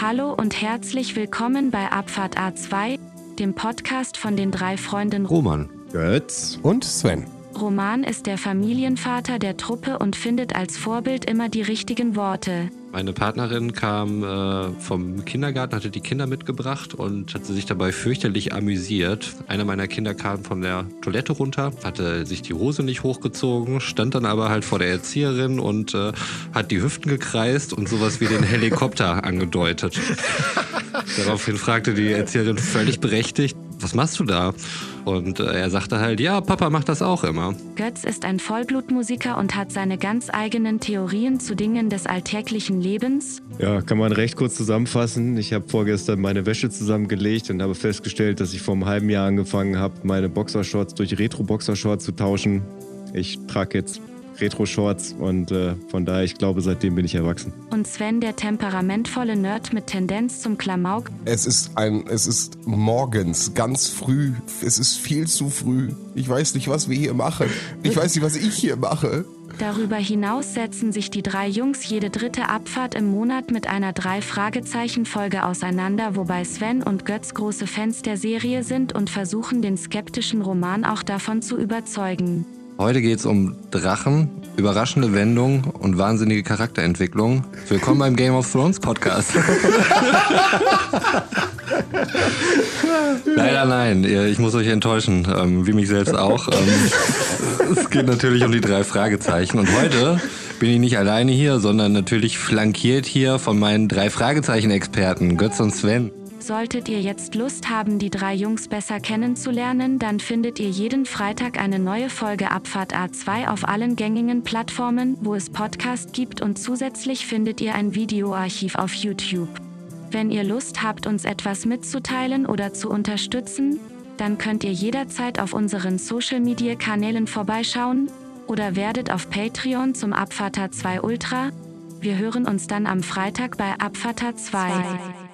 Hallo und herzlich willkommen bei Abfahrt A2, dem Podcast von den drei Freunden Roman. Götz und Sven. Roman ist der Familienvater der Truppe und findet als Vorbild immer die richtigen Worte. Meine Partnerin kam äh, vom Kindergarten, hatte die Kinder mitgebracht und hat sich dabei fürchterlich amüsiert. Einer meiner Kinder kam von der Toilette runter, hatte sich die Hose nicht hochgezogen, stand dann aber halt vor der Erzieherin und äh, hat die Hüften gekreist und sowas wie den Helikopter angedeutet. Daraufhin fragte die Erzieherin völlig berechtigt, was machst du da? Und äh, er sagte halt, ja, Papa macht das auch immer. Götz ist ein Vollblutmusiker und hat seine ganz eigenen Theorien zu Dingen des alltäglichen Lebens. Ja, kann man recht kurz zusammenfassen. Ich habe vorgestern meine Wäsche zusammengelegt und habe festgestellt, dass ich vor einem halben Jahr angefangen habe, meine Boxershorts durch Retro-Boxershorts zu tauschen. Ich trage jetzt Retro-Shorts und äh, von daher, ich glaube, seitdem bin ich erwachsen. Und Sven, der temperamentvolle Nerd mit Tendenz zum Klamauk. Es ist ein, es ist morgens, ganz früh. Es ist viel zu früh. Ich weiß nicht, was wir hier machen. Ich weiß nicht, was ich hier mache. Darüber hinaus setzen sich die drei Jungs jede dritte Abfahrt im Monat mit einer Drei-Fragezeichen-Folge auseinander, wobei Sven und Götz große Fans der Serie sind und versuchen, den skeptischen Roman auch davon zu überzeugen. Heute geht es um Drachen, überraschende Wendungen und wahnsinnige Charakterentwicklung. Willkommen beim Game of Thrones Podcast. Leider nein, ich muss euch enttäuschen, ähm, wie mich selbst auch. Ähm, es geht natürlich um die drei Fragezeichen und heute bin ich nicht alleine hier, sondern natürlich flankiert hier von meinen drei Fragezeichen-Experten, Götz und Sven. Solltet ihr jetzt Lust haben, die drei Jungs besser kennenzulernen, dann findet ihr jeden Freitag eine neue Folge Abfahrt A2 auf allen gängigen Plattformen, wo es Podcast gibt und zusätzlich findet ihr ein Videoarchiv auf YouTube. Wenn ihr Lust habt, uns etwas mitzuteilen oder zu unterstützen, dann könnt ihr jederzeit auf unseren Social-Media-Kanälen vorbeischauen oder werdet auf Patreon zum Abfahrt 2 Ultra. Wir hören uns dann am Freitag bei Abfahrt 2.